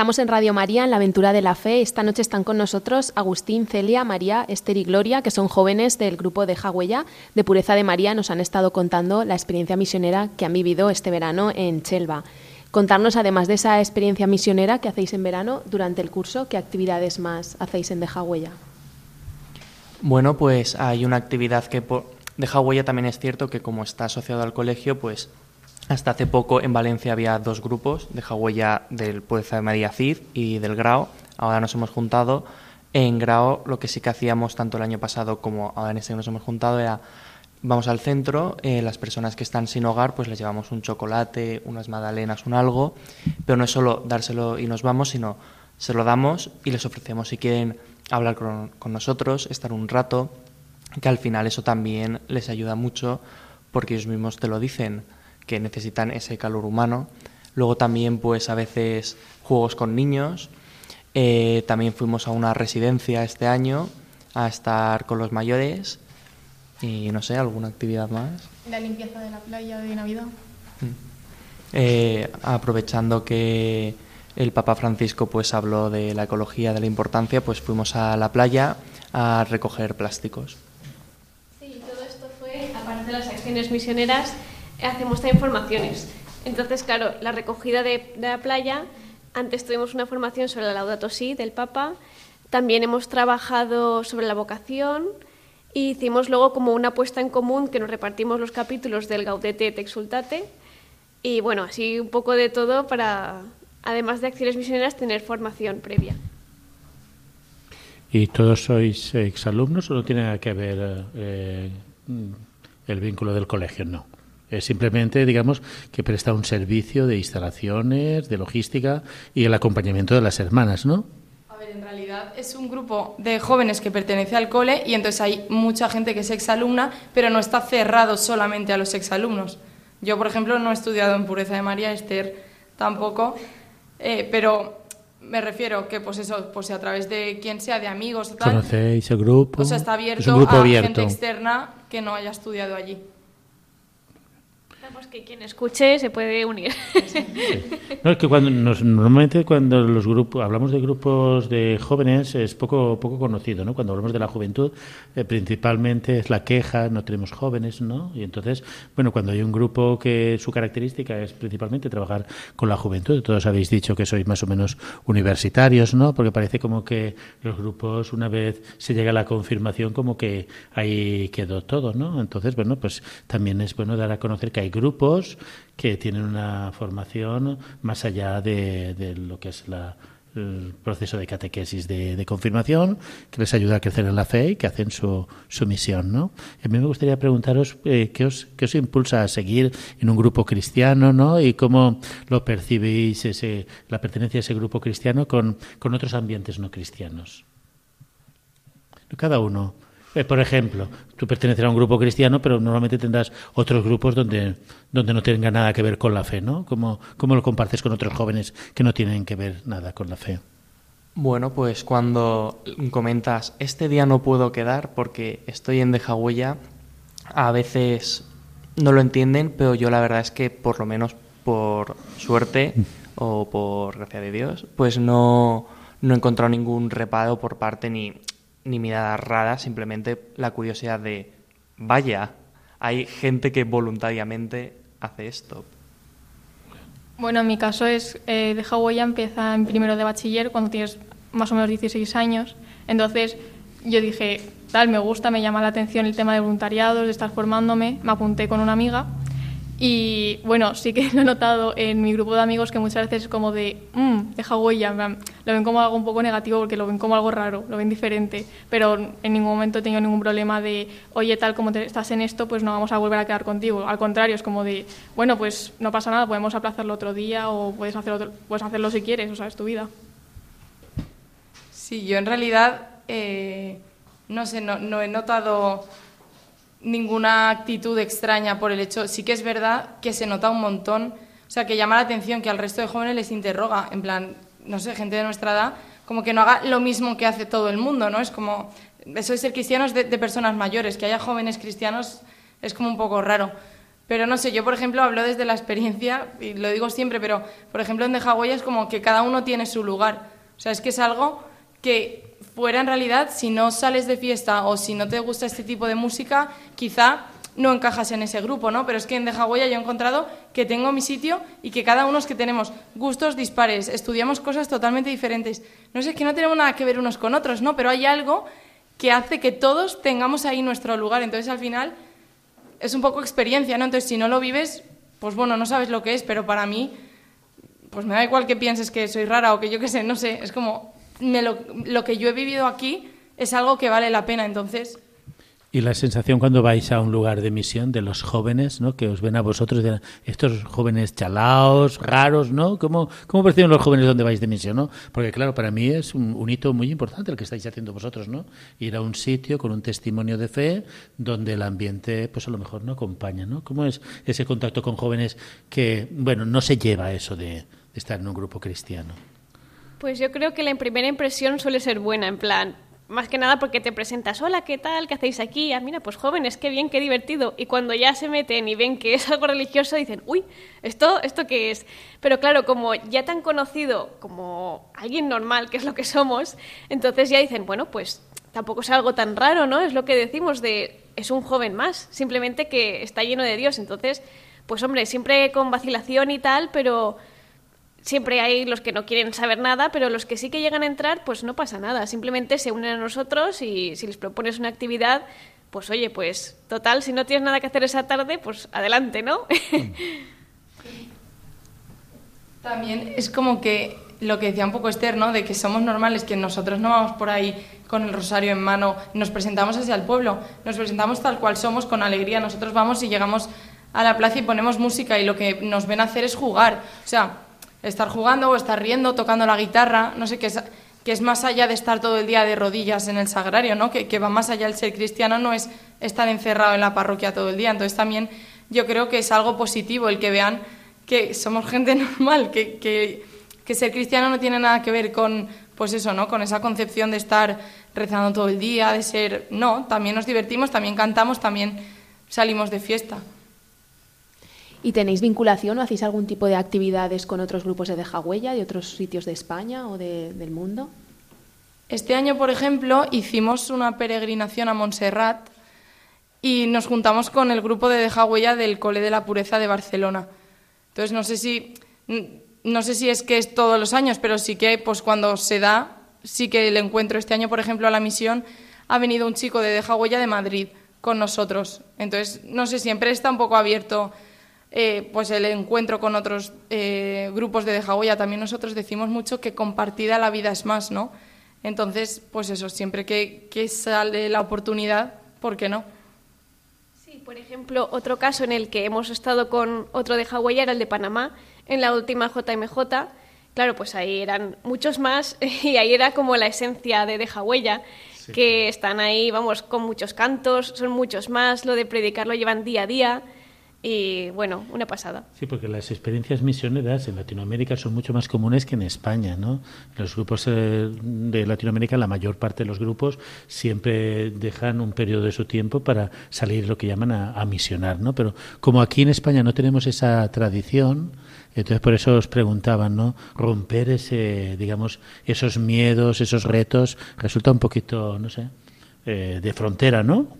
Estamos en Radio María, en la aventura de la fe. Esta noche están con nosotros Agustín, Celia, María, Esther y Gloria, que son jóvenes del grupo de Jagüella, de Pureza de María. Nos han estado contando la experiencia misionera que han vivido este verano en Chelva. Contarnos, además de esa experiencia misionera que hacéis en verano, durante el curso, ¿qué actividades más hacéis en Deja Huella? Bueno, pues hay una actividad que por... Deja Huella también es cierto que como está asociado al colegio, pues hasta hace poco en Valencia había dos grupos, de Huella del Puerza de María Cid y del Grao. Ahora nos hemos juntado. En Grao lo que sí que hacíamos tanto el año pasado como ahora en este que nos hemos juntado era vamos al centro, eh, las personas que están sin hogar pues les llevamos un chocolate, unas magdalenas, un algo, pero no es solo dárselo y nos vamos, sino se lo damos y les ofrecemos si quieren hablar con, con nosotros, estar un rato, que al final eso también les ayuda mucho porque ellos mismos te lo dicen que necesitan ese calor humano. Luego también, pues a veces juegos con niños. Eh, también fuimos a una residencia este año a estar con los mayores y no sé, alguna actividad más. La limpieza de la playa de Navidad. Mm. Eh, aprovechando que el Papa Francisco pues habló de la ecología, de la importancia, pues fuimos a la playa a recoger plásticos. Sí, todo esto fue, aparte de las acciones misioneras, hacemos también formaciones. Entonces, claro, la recogida de, la playa, antes tuvimos una formación sobre la Laudato Si del Papa, también hemos trabajado sobre la vocación y hicimos luego como una apuesta en común que nos repartimos los capítulos del Gaudete et Exultate y bueno, así un poco de todo para, además de acciones misioneras, tener formación previa. ¿Y todos sois exalumnos o no tiene que ver eh, el vínculo del colegio? No. Es simplemente, digamos, que presta un servicio de instalaciones, de logística y el acompañamiento de las hermanas, ¿no? A ver, en realidad es un grupo de jóvenes que pertenece al cole y entonces hay mucha gente que es exalumna, pero no está cerrado solamente a los exalumnos. Yo, por ejemplo, no he estudiado en Pureza de María, Esther tampoco, eh, pero me refiero que, pues eso, pues a través de quien sea, de amigos, tal. ¿Conocéis el grupo? O sea, está abierto es un grupo a abierto. gente externa que no haya estudiado allí. Que quien escuche se puede unir. No, es que cuando normalmente cuando los grupos hablamos de grupos de jóvenes es poco poco conocido, ¿no? Cuando hablamos de la juventud, eh, principalmente es la queja, no tenemos jóvenes, ¿no? Y entonces, bueno, cuando hay un grupo que su característica es principalmente trabajar con la juventud, todos habéis dicho que sois más o menos universitarios, ¿no? Porque parece como que los grupos una vez se llega a la confirmación como que ahí quedó todo, ¿no? Entonces, bueno, pues también es bueno dar a conocer que hay grupos que tienen una formación más allá de, lo que es la, el proceso de catequesis de, confirmación, que les ayuda a crecer en la fe y que hacen su, su misión, ¿no? A mí me gustaría preguntaros eh, ¿qué, os, qué os impulsa a seguir en un grupo cristiano, ¿no? Y cómo lo percibís ese, la pertenencia a ese grupo cristiano con otros ambientes no cristianos. Cada uno. Eh, por ejemplo, tú pertenecerás a un grupo cristiano, pero normalmente tendrás otros grupos donde, donde no tenga nada que ver con la fe, ¿no? ¿Cómo, ¿Cómo lo compartes con otros jóvenes que no tienen que ver nada con la fe? Bueno, pues cuando comentas, este día no puedo quedar porque estoy en Dejahuella, a veces no lo entienden, pero yo la verdad es que por lo menos por suerte o por gracia de Dios, pues no, no he encontrado ningún reparo por parte ni, ni mirada rara, simplemente la curiosidad de, vaya, hay gente que voluntariamente hace esto. Bueno, en mi caso es, eh, Deja Huella empieza en primero de bachiller cuando tienes más o menos 16 años. Entonces yo dije, tal, me gusta, me llama la atención el tema de voluntariados, de estar formándome. Me apunté con una amiga y bueno, sí que lo he notado en mi grupo de amigos que muchas veces es como de, mmm, deja huella, lo ven como algo un poco negativo porque lo ven como algo raro, lo ven diferente, pero en ningún momento he tenido ningún problema de, oye, tal como te- estás en esto, pues no vamos a volver a quedar contigo. Al contrario, es como de, bueno, pues no pasa nada, podemos aplazarlo otro día o puedes, hacer otro- puedes hacerlo si quieres, o sea, es tu vida. Sí, yo en realidad, eh, no sé, no, no he notado ninguna actitud extraña por el hecho. Sí que es verdad que se nota un montón, o sea, que llama la atención que al resto de jóvenes les interroga, en plan, no sé, gente de nuestra edad, como que no haga lo mismo que hace todo el mundo, ¿no? Es como, eso de ser cristianos de, personas mayores, que haya jóvenes cristianos es como un poco raro. Pero no sé, yo por ejemplo hablo desde la experiencia, y lo digo siempre, pero por ejemplo en Deja es como que cada uno tiene su lugar. O sea, es que es algo que fuera en realidad, si no sales de fiesta o si no te gusta este tipo de música, quizá no encajas en ese grupo, ¿no? Pero es que en Deja Huella yo he encontrado que tengo mi sitio y que cada uno es que tenemos gustos dispares, estudiamos cosas totalmente diferentes. No sé, es que no tenemos nada que ver unos con otros, ¿no? Pero hay algo que hace que todos tengamos ahí nuestro lugar. Entonces, al final, es un poco experiencia, ¿no? Entonces, si no lo vives, pues bueno, no sabes lo que es, pero para mí, pues me da igual que pienses que soy rara o que yo qué sé, no sé, es como me lo, que yo he vivido aquí es algo que vale la pena, entonces y la sensación cuando vais a un lugar de misión de los jóvenes, ¿no? Que os ven a vosotros, estos jóvenes chalaos, raros, ¿no? ¿Cómo, ¿Cómo perciben los jóvenes donde vais de misión, no? Porque claro, para mí es un, hito muy importante el que estáis haciendo vosotros, ¿no? Ir a un sitio con un testimonio de fe donde el ambiente, pues a lo mejor no acompaña, ¿no? ¿Cómo es ese contacto con jóvenes que, bueno, no se lleva eso de estar en un grupo cristiano? Pues yo creo que la primera impresión suele ser buena, en plan, más que nada porque te presentas, hola, ¿qué tal? ¿Qué hacéis aquí? Ah, mira, pues jóvenes, qué bien, qué divertido. Y cuando ya se meten y ven que es algo religioso, dicen, uy, ¿esto, ¿esto qué es? Pero claro, como ya te han conocido como alguien normal, que es lo que somos, entonces ya dicen, bueno, pues tampoco es algo tan raro, ¿no? Es lo que decimos de, es un joven más, simplemente que está lleno de Dios. Entonces, pues hombre, siempre con vacilación y tal, pero siempre hay los que no quieren saber nada, pero los que sí que llegan a entrar, pues no pasa nada. Simplemente se unen a nosotros y si les propones una actividad, pues oye, pues total, si no tienes nada que hacer esa tarde, pues adelante, ¿no? También es como que lo que decía un poco Esther, ¿no? De que somos normales, que nosotros no vamos por ahí con el rosario en mano, nos presentamos hacia el pueblo, nos presentamos tal cual somos, con alegría. Nosotros vamos y llegamos a la plaza y ponemos música y lo que nos ven hacer es jugar. O sea, estar jugando o estar riendo, tocando la guitarra, no sé, qué es, que es más allá de estar todo el día de rodillas en el sagrario, ¿no? Que, que va más allá el ser cristiano, no es estar encerrado en la parroquia todo el día. Entonces también yo creo que es algo positivo el que vean que somos gente normal, que, que, que ser cristiano no tiene nada que ver con, pues eso, ¿no? Con esa concepción de estar rezando todo el día, de ser... No, también nos divertimos, también cantamos, también salimos de fiesta. ¿Y tenéis vinculación o hacéis algún tipo de actividades con otros grupos de Deja Huella, de otros sitios de España o de, del mundo? Este año, por ejemplo, hicimos una peregrinación a Montserrat y nos juntamos con el grupo de Deja Huella del Cole de la Pureza de Barcelona. Entonces, no sé si, no sé si es que es todos los años, pero sí que pues, cuando se da, sí que el encuentro. Este año, por ejemplo, a la misión ha venido un chico de Deja Huella de Madrid con nosotros. Entonces, no sé, siempre está un poco abierto eh, pues el encuentro con otros eh, grupos de Dejagoya. También nosotros decimos mucho que compartida la vida es más, ¿no? Entonces, pues eso, siempre que, que sale la oportunidad, ¿por qué no? Sí, por ejemplo, otro caso en el que hemos estado con otro de Hawái era el de Panamá, en la última JMJ. Claro, pues ahí eran muchos más y ahí era como la esencia de Deja Huella, sí. que están ahí, vamos, con muchos cantos, son muchos más, lo de predicar lo llevan día a día y bueno, una pasada. Sí, porque las experiencias misioneras en Latinoamérica son mucho más comunes que en España, ¿no? Los grupos eh, de Latinoamérica, la mayor parte de los grupos siempre dejan un periodo de su tiempo para salir lo que llaman a, a misionar, ¿no? Pero como aquí en España no tenemos esa tradición, entonces por eso os preguntaban, ¿no? Romper ese, digamos, esos miedos, esos retos, resulta un poquito, no sé, eh, de frontera, ¿no?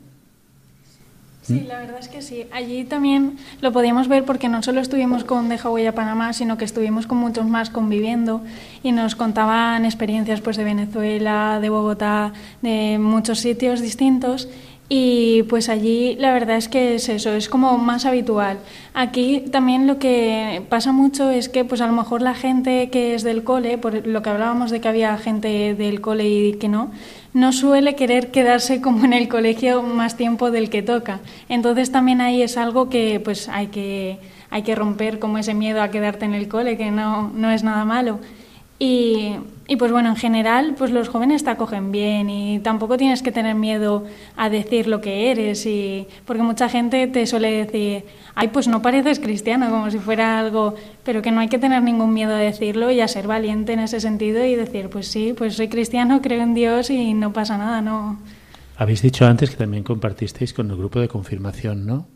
Sí, la verdad es que sí. Allí también lo podíamos ver porque no solo estuvimos con Deja Huella Panamá, sino que estuvimos con muchos más conviviendo y nos contaban experiencias pues de Venezuela, de Bogotá, de muchos sitios distintos y pues allí la verdad es que es eso, es como más habitual. Aquí también lo que pasa mucho es que pues a lo mejor la gente que es del cole, por lo que hablábamos de que había gente del cole y que no, no suele querer quedarse como en el colegio más tiempo del que toca. Entonces también ahí es algo que pues hay que, hay que romper como ese miedo a quedarte en el cole, que no, no es nada malo. Y, pues bueno, en general, pues los jóvenes te acogen bien y tampoco tienes que tener miedo a decir lo que eres, y, porque mucha gente te suele decir, ay, pues no pareces cristiano, como si fuera algo, pero que no hay que tener ningún miedo a decirlo y a ser valiente en ese sentido y decir, pues sí, pues soy cristiano, creo en Dios y no pasa nada, no. Habéis dicho antes que también compartisteis con el grupo de confirmación, ¿no?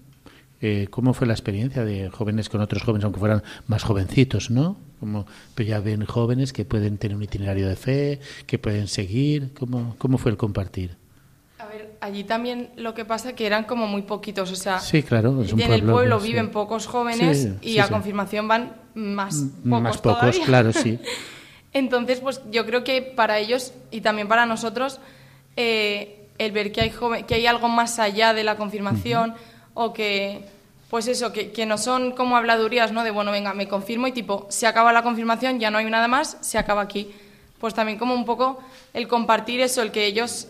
Eh, ¿Cómo fue la experiencia de jóvenes con otros jóvenes, aunque fueran más jovencitos, ¿no? Como, pero ya ven jóvenes que pueden tener un itinerario de fe, que pueden seguir. ¿Cómo, cómo fue el compartir? A ver, allí también lo que pasa que eran como muy poquitos, o sea, Sí, claro, es un en el pueblo, sí. viven pocos jóvenes Sí, y a confirmación van más pocos Más pocos, todavía. claro, sí. Entonces, pues yo creo que para ellos y también para nosotros, eh, el ver que hay, joven, que hay algo más allá de la confirmación o que, pues eso, que, no son como habladurías, ¿no? De, bueno, venga, me confirmo y tipo, se acaba la confirmación, ya no hay nada más, se acaba aquí. Pues también como un poco el compartir eso, el que ellos,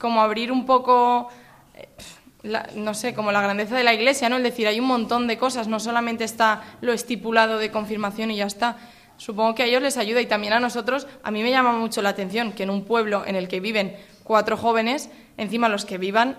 como abrir un poco eh, la- no sé, como la grandeza de la iglesia, ¿no? Es decir, hay un montón de cosas, no solamente está lo estipulado de confirmación y ya está. Supongo que a ellos les ayuda y también a nosotros. A mí me llama mucho la atención que en un pueblo en el que viven cuatro jóvenes, encima los que vivan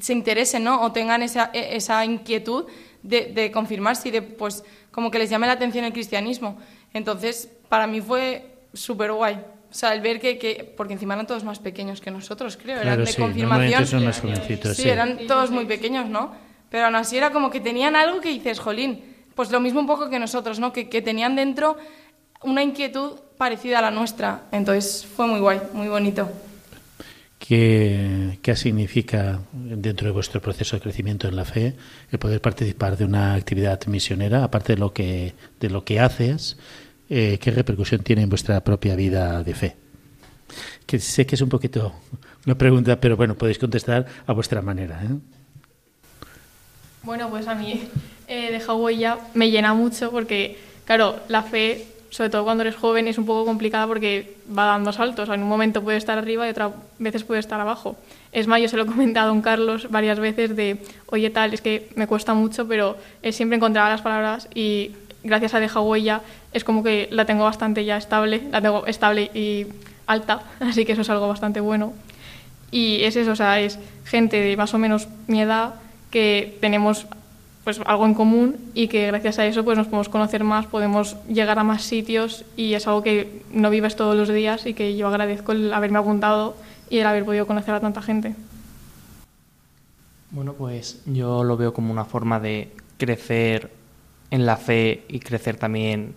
se interesen, ¿no? O tengan esa, e- esa inquietud de, de confirmarse y de, pues, como que les llame la atención el cristianismo. Entonces, para mí fue súper guay. O sea, el ver que, que, porque encima eran todos más pequeños que nosotros, creo, eran Claro, de sí, confirmación. son más jovencitos, Sí, sí. eran todos muy pequeños, ¿no? Pero aún así era como que tenían algo que dices, jolín, pues lo mismo un poco que nosotros, ¿no? Que, que tenían dentro una inquietud parecida a la nuestra. Entonces fue muy guay, muy bonito. ¿Qué, qué significa dentro de vuestro proceso de crecimiento en la fe el poder participar de una actividad misionera, aparte de lo que, de lo que haces? eh, ¿Qué repercusión tiene en vuestra propia vida de fe? Que sé que es un poquito una pregunta, pero bueno, podéis contestar a vuestra manera. ¿eh? Bueno, pues a mí eh, huella me llena mucho porque, claro, la fe, sobre todo cuando eres joven, es un poco complicada porque va dando saltos. En un momento puede estar arriba y otras veces puede estar abajo. Es más, yo se lo he comentado a don Carlos varias veces de, oye, tal, es que me cuesta mucho, pero siempre encontraba las palabras y gracias a dejar huella es como que la tengo bastante ya estable, la tengo estable y alta, así que eso es algo bastante bueno. Y es eso, o sea, es gente de más o menos mi edad que tenemos pues algo en común y que gracias a eso pues nos podemos conocer más, podemos llegar a más sitios y es algo que no vives todos los días y que yo agradezco el haberme apuntado y el haber podido conocer a tanta gente. Bueno, pues yo lo veo como una forma de crecer en la fe y crecer también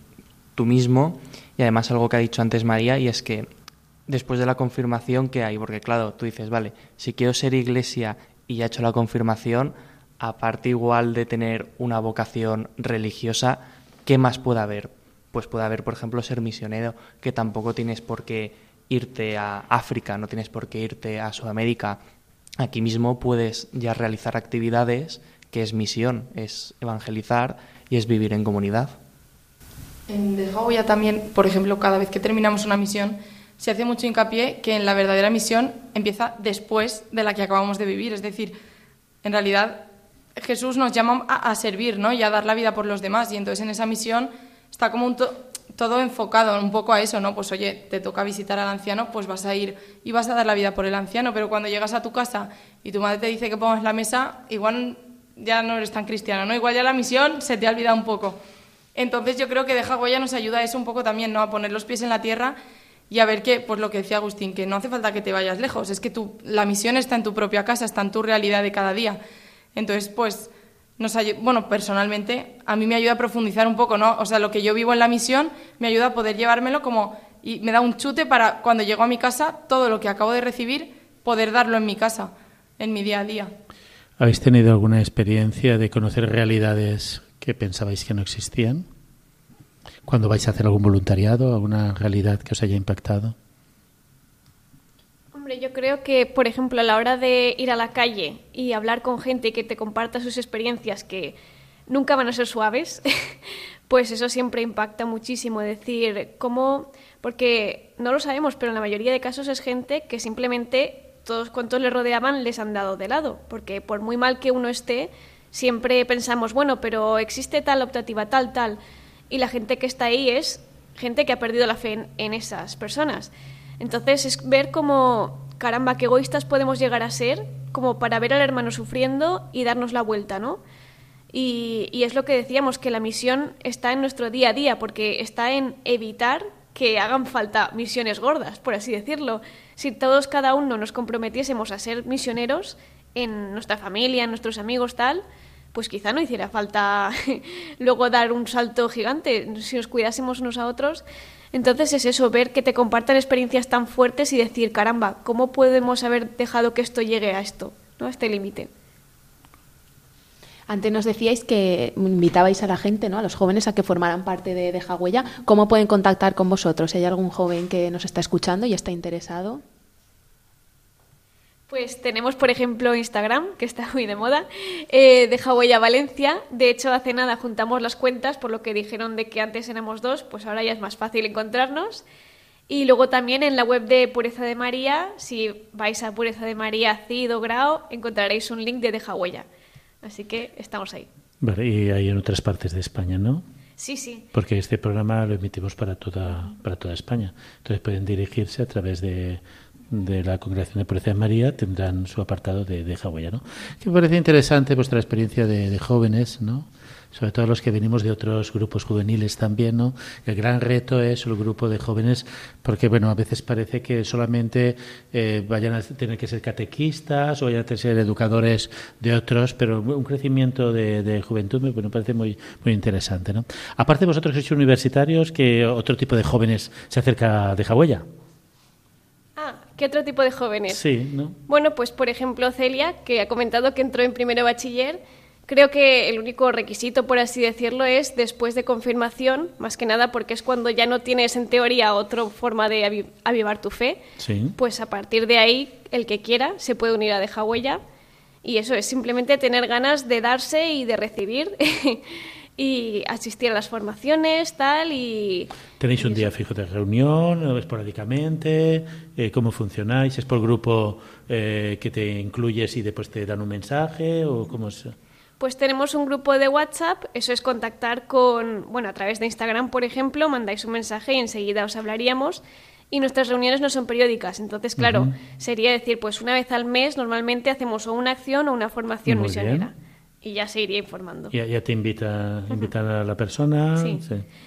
tú mismo. Y además algo que ha dicho antes María, y es que después de la confirmación que hay, porque claro, tú dices, vale, si quiero ser iglesia y ya he hecho la confirmación, aparte igual de tener una vocación religiosa, ¿qué más puede haber? Pues puede haber, por ejemplo, ser misionero, que tampoco tienes por qué irte a África, no tienes por qué irte a Sudamérica. Aquí mismo puedes ya realizar actividades que es misión, es evangelizar y es vivir en comunidad. En ya también, por ejemplo, cada vez que terminamos una misión, se hace mucho hincapié que en la verdadera misión empieza después de la que acabamos de vivir. Es decir, en realidad Jesús nos llama a, servir ¿no? y a dar la vida por los demás. Y entonces en esa misión está como todo enfocado un poco a eso, ¿no? Pues oye, te toca visitar al anciano, pues vas a ir y vas a dar la vida por el anciano. Pero cuando llegas a tu casa y tu madre te dice que pongas la mesa, igual ya no eres tan cristiano, ¿no? Igual ya la misión se te ha olvidado un poco. Entonces yo creo que Deja Huella nos ayuda a eso un poco también, ¿no? A poner los pies en la tierra y a ver que, pues lo que decía Agustín, que no hace falta que te vayas lejos, es que la misión está en tu propia casa, está en tu realidad de cada día. Entonces, pues, nos bueno, personalmente, a mí me ayuda a profundizar un poco, ¿no? O sea, lo que yo vivo en la misión me ayuda a poder llevármelo como, y me da un chute para cuando llego a mi casa, todo lo que acabo de recibir, poder darlo en mi casa, en mi día a día. ¿Habéis tenido alguna experiencia de conocer realidades que pensabais que no existían? Cuando vais a hacer algún voluntariado, alguna realidad que os haya impactado. Yo creo que, por ejemplo, a la hora de ir a la calle y hablar con gente que te comparta sus experiencias que nunca van a ser suaves, pues eso siempre impacta muchísimo. Decir, cómo, porque no lo sabemos, pero en la mayoría de casos es gente que simplemente todos cuantos le rodeaban les han dado de lado, porque por muy mal que uno esté, siempre pensamos, bueno, pero existe tal optativa, tal, tal, y la gente que está ahí es gente que ha perdido la fe en, en esas personas. Entonces es ver cómo, caramba, qué egoístas podemos llegar a ser como para ver al hermano sufriendo y darnos la vuelta, ¿no? Y, y es lo que decíamos, que la misión está en nuestro día a día, porque está en evitar que hagan falta misiones gordas, por así decirlo. Si todos cada uno nos comprometiésemos a ser misioneros en nuestra familia, en nuestros amigos, tal, pues quizá no hiciera falta luego dar un salto gigante si nos cuidásemos unos a otros. Entonces es eso, ver que te compartan experiencias tan fuertes y decir, caramba, ¿cómo podemos haber dejado que esto llegue a esto, ¿no? a este límite? Antes nos decíais que invitabais a la gente, ¿no? a los jóvenes, a que formaran parte de, de Jagüella. ¿Cómo pueden contactar con vosotros? Si hay algún joven que nos está escuchando y está interesado. Pues tenemos, por ejemplo, Instagram, que está muy de moda, eh, de Huella Valencia. De hecho, hace nada juntamos las cuentas, por lo que dijeron de que antes éramos dos, pues ahora ya es más fácil encontrarnos. Y luego también en la web de Pureza de María, si vais a Pureza de María Cid o Grau, encontraréis un link de Deja Huella. Así que estamos ahí. Vale, y hay en otras partes de España, ¿no? Sí, sí. Porque este programa lo emitimos para toda, para toda España. Entonces pueden dirigirse a través de, de la Congregación de de María, tendrán su apartado de, de Hawái, ¿no? Que me parece interesante vuestra experiencia de, jóvenes, ¿no? sobre todo los que venimos de otros grupos juveniles también, ¿no? El gran reto es el grupo de jóvenes, porque bueno, a veces parece que solamente eh, vayan a tener que ser catequistas o vayan a ser educadores de otros, pero un crecimiento de, de juventud me parece muy muy interesante, ¿no? Aparte vosotros sois universitarios, que otro tipo de jóvenes se acerca de Jagüella. ¿Qué otro tipo de jóvenes? Sí, ¿no? Bueno, pues por ejemplo Celia, que ha comentado que entró en primero bachiller. Creo que el único requisito, por así decirlo, es después de confirmación, más que nada porque es cuando ya no tienes en teoría otra forma de avi- avivar tu fe. Sí. Pues a partir de ahí, el que quiera se puede unir a Deja Huella. Y eso es simplemente tener ganas de darse y de recibir y asistir a las formaciones, tal, y ¿Tenéis un día fijo de reunión esporádicamente? Eh, ¿Cómo funcionáis? ¿Es por grupo eh, que te incluyes y después te dan un mensaje? ¿O cómo es? Pues tenemos un grupo de WhatsApp, eso es contactar con, bueno, a través de Instagram, por ejemplo, mandáis un mensaje y enseguida os hablaríamos. Y nuestras reuniones no son periódicas, entonces, claro, sería decir, pues una vez al mes normalmente hacemos o una acción o una formación Muy misionera. Y ya se iría informando. Ya, ya te invita, invitan a la persona. Sí.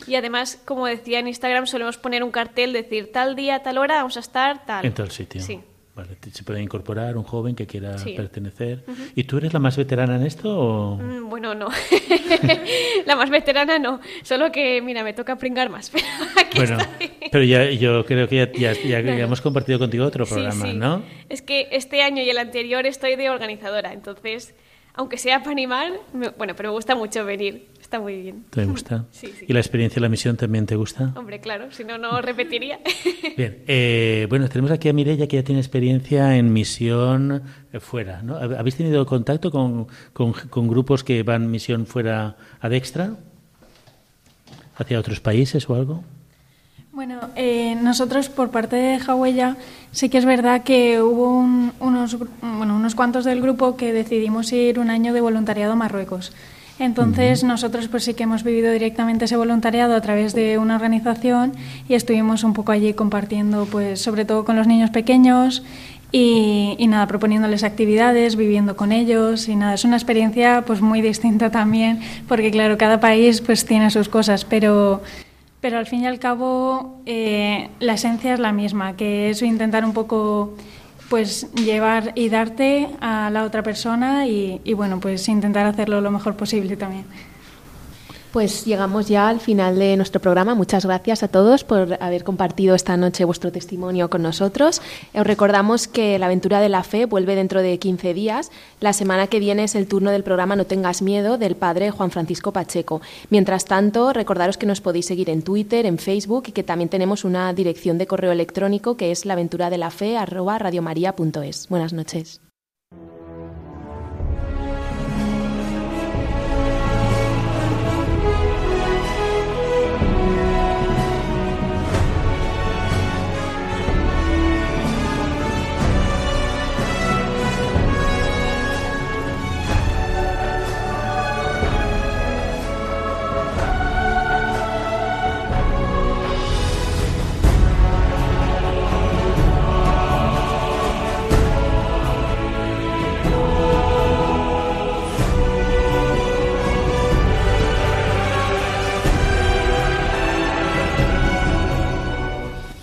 Y además, como decía en Instagram, solemos poner un cartel, decir tal día, tal hora, vamos a estar, tal. En tal sitio. Sí. Vale, se puede incorporar un joven que quiera Sí. pertenecer. ¿Y tú eres la más veterana en esto? O... Mm, Bueno, no. la más veterana no. Solo que, mira, me toca pringar más. Pero aquí Bueno, estoy. pero ya, yo creo que ya, ya- ya- ya Claro. hemos compartido contigo otro Sí, programa, sí. ¿no? Es que este año y el anterior estoy de organizadora, entonces, aunque sea para animar, me- bueno, pero me gusta mucho venir. Está muy bien. ¿Te gusta? Sí, sí. ¿Y la experiencia de la misión también te gusta? Hombre, claro, si no, no repetiría. Bien, eh, bueno, tenemos aquí a Mireia que ya tiene experiencia en misión eh, fuera, ¿no? ¿Hab- ¿Habéis tenido contacto con, con- con grupos que van misión fuera a Dextra? ¿Hacia otros países o algo? Bueno, eh, nosotros por parte de Jawella sí que es verdad que hubo un- unos, bueno, unos cuantos del grupo que decidimos ir un año de voluntariado a Marruecos. Entonces nosotros pues sí que hemos vivido directamente ese voluntariado a través de una organización y estuvimos un poco allí compartiendo pues sobre todo con los niños pequeños y, y nada, proponiéndoles actividades, viviendo con ellos y nada, es una experiencia pues muy distinta también porque claro, cada país pues tiene sus cosas, pero pero al fin y al cabo eh, la esencia es la misma, que es intentar un poco pues llevar y darte a la otra persona y, y, bueno, pues intentar hacerlo lo mejor posible también. Pues llegamos ya al final de nuestro programa. Muchas gracias a todos por haber compartido esta noche vuestro testimonio con nosotros. Os recordamos que la aventura de la fe vuelve dentro de 15 días. La semana que viene es el turno del programa No tengas miedo del padre Juan Francisco Pacheco. Mientras tanto, recordaros que nos podéis seguir en Twitter, en Facebook y que también tenemos una dirección de correo electrónico que es laventuradelafe@radiomaria.es. Buenas noches.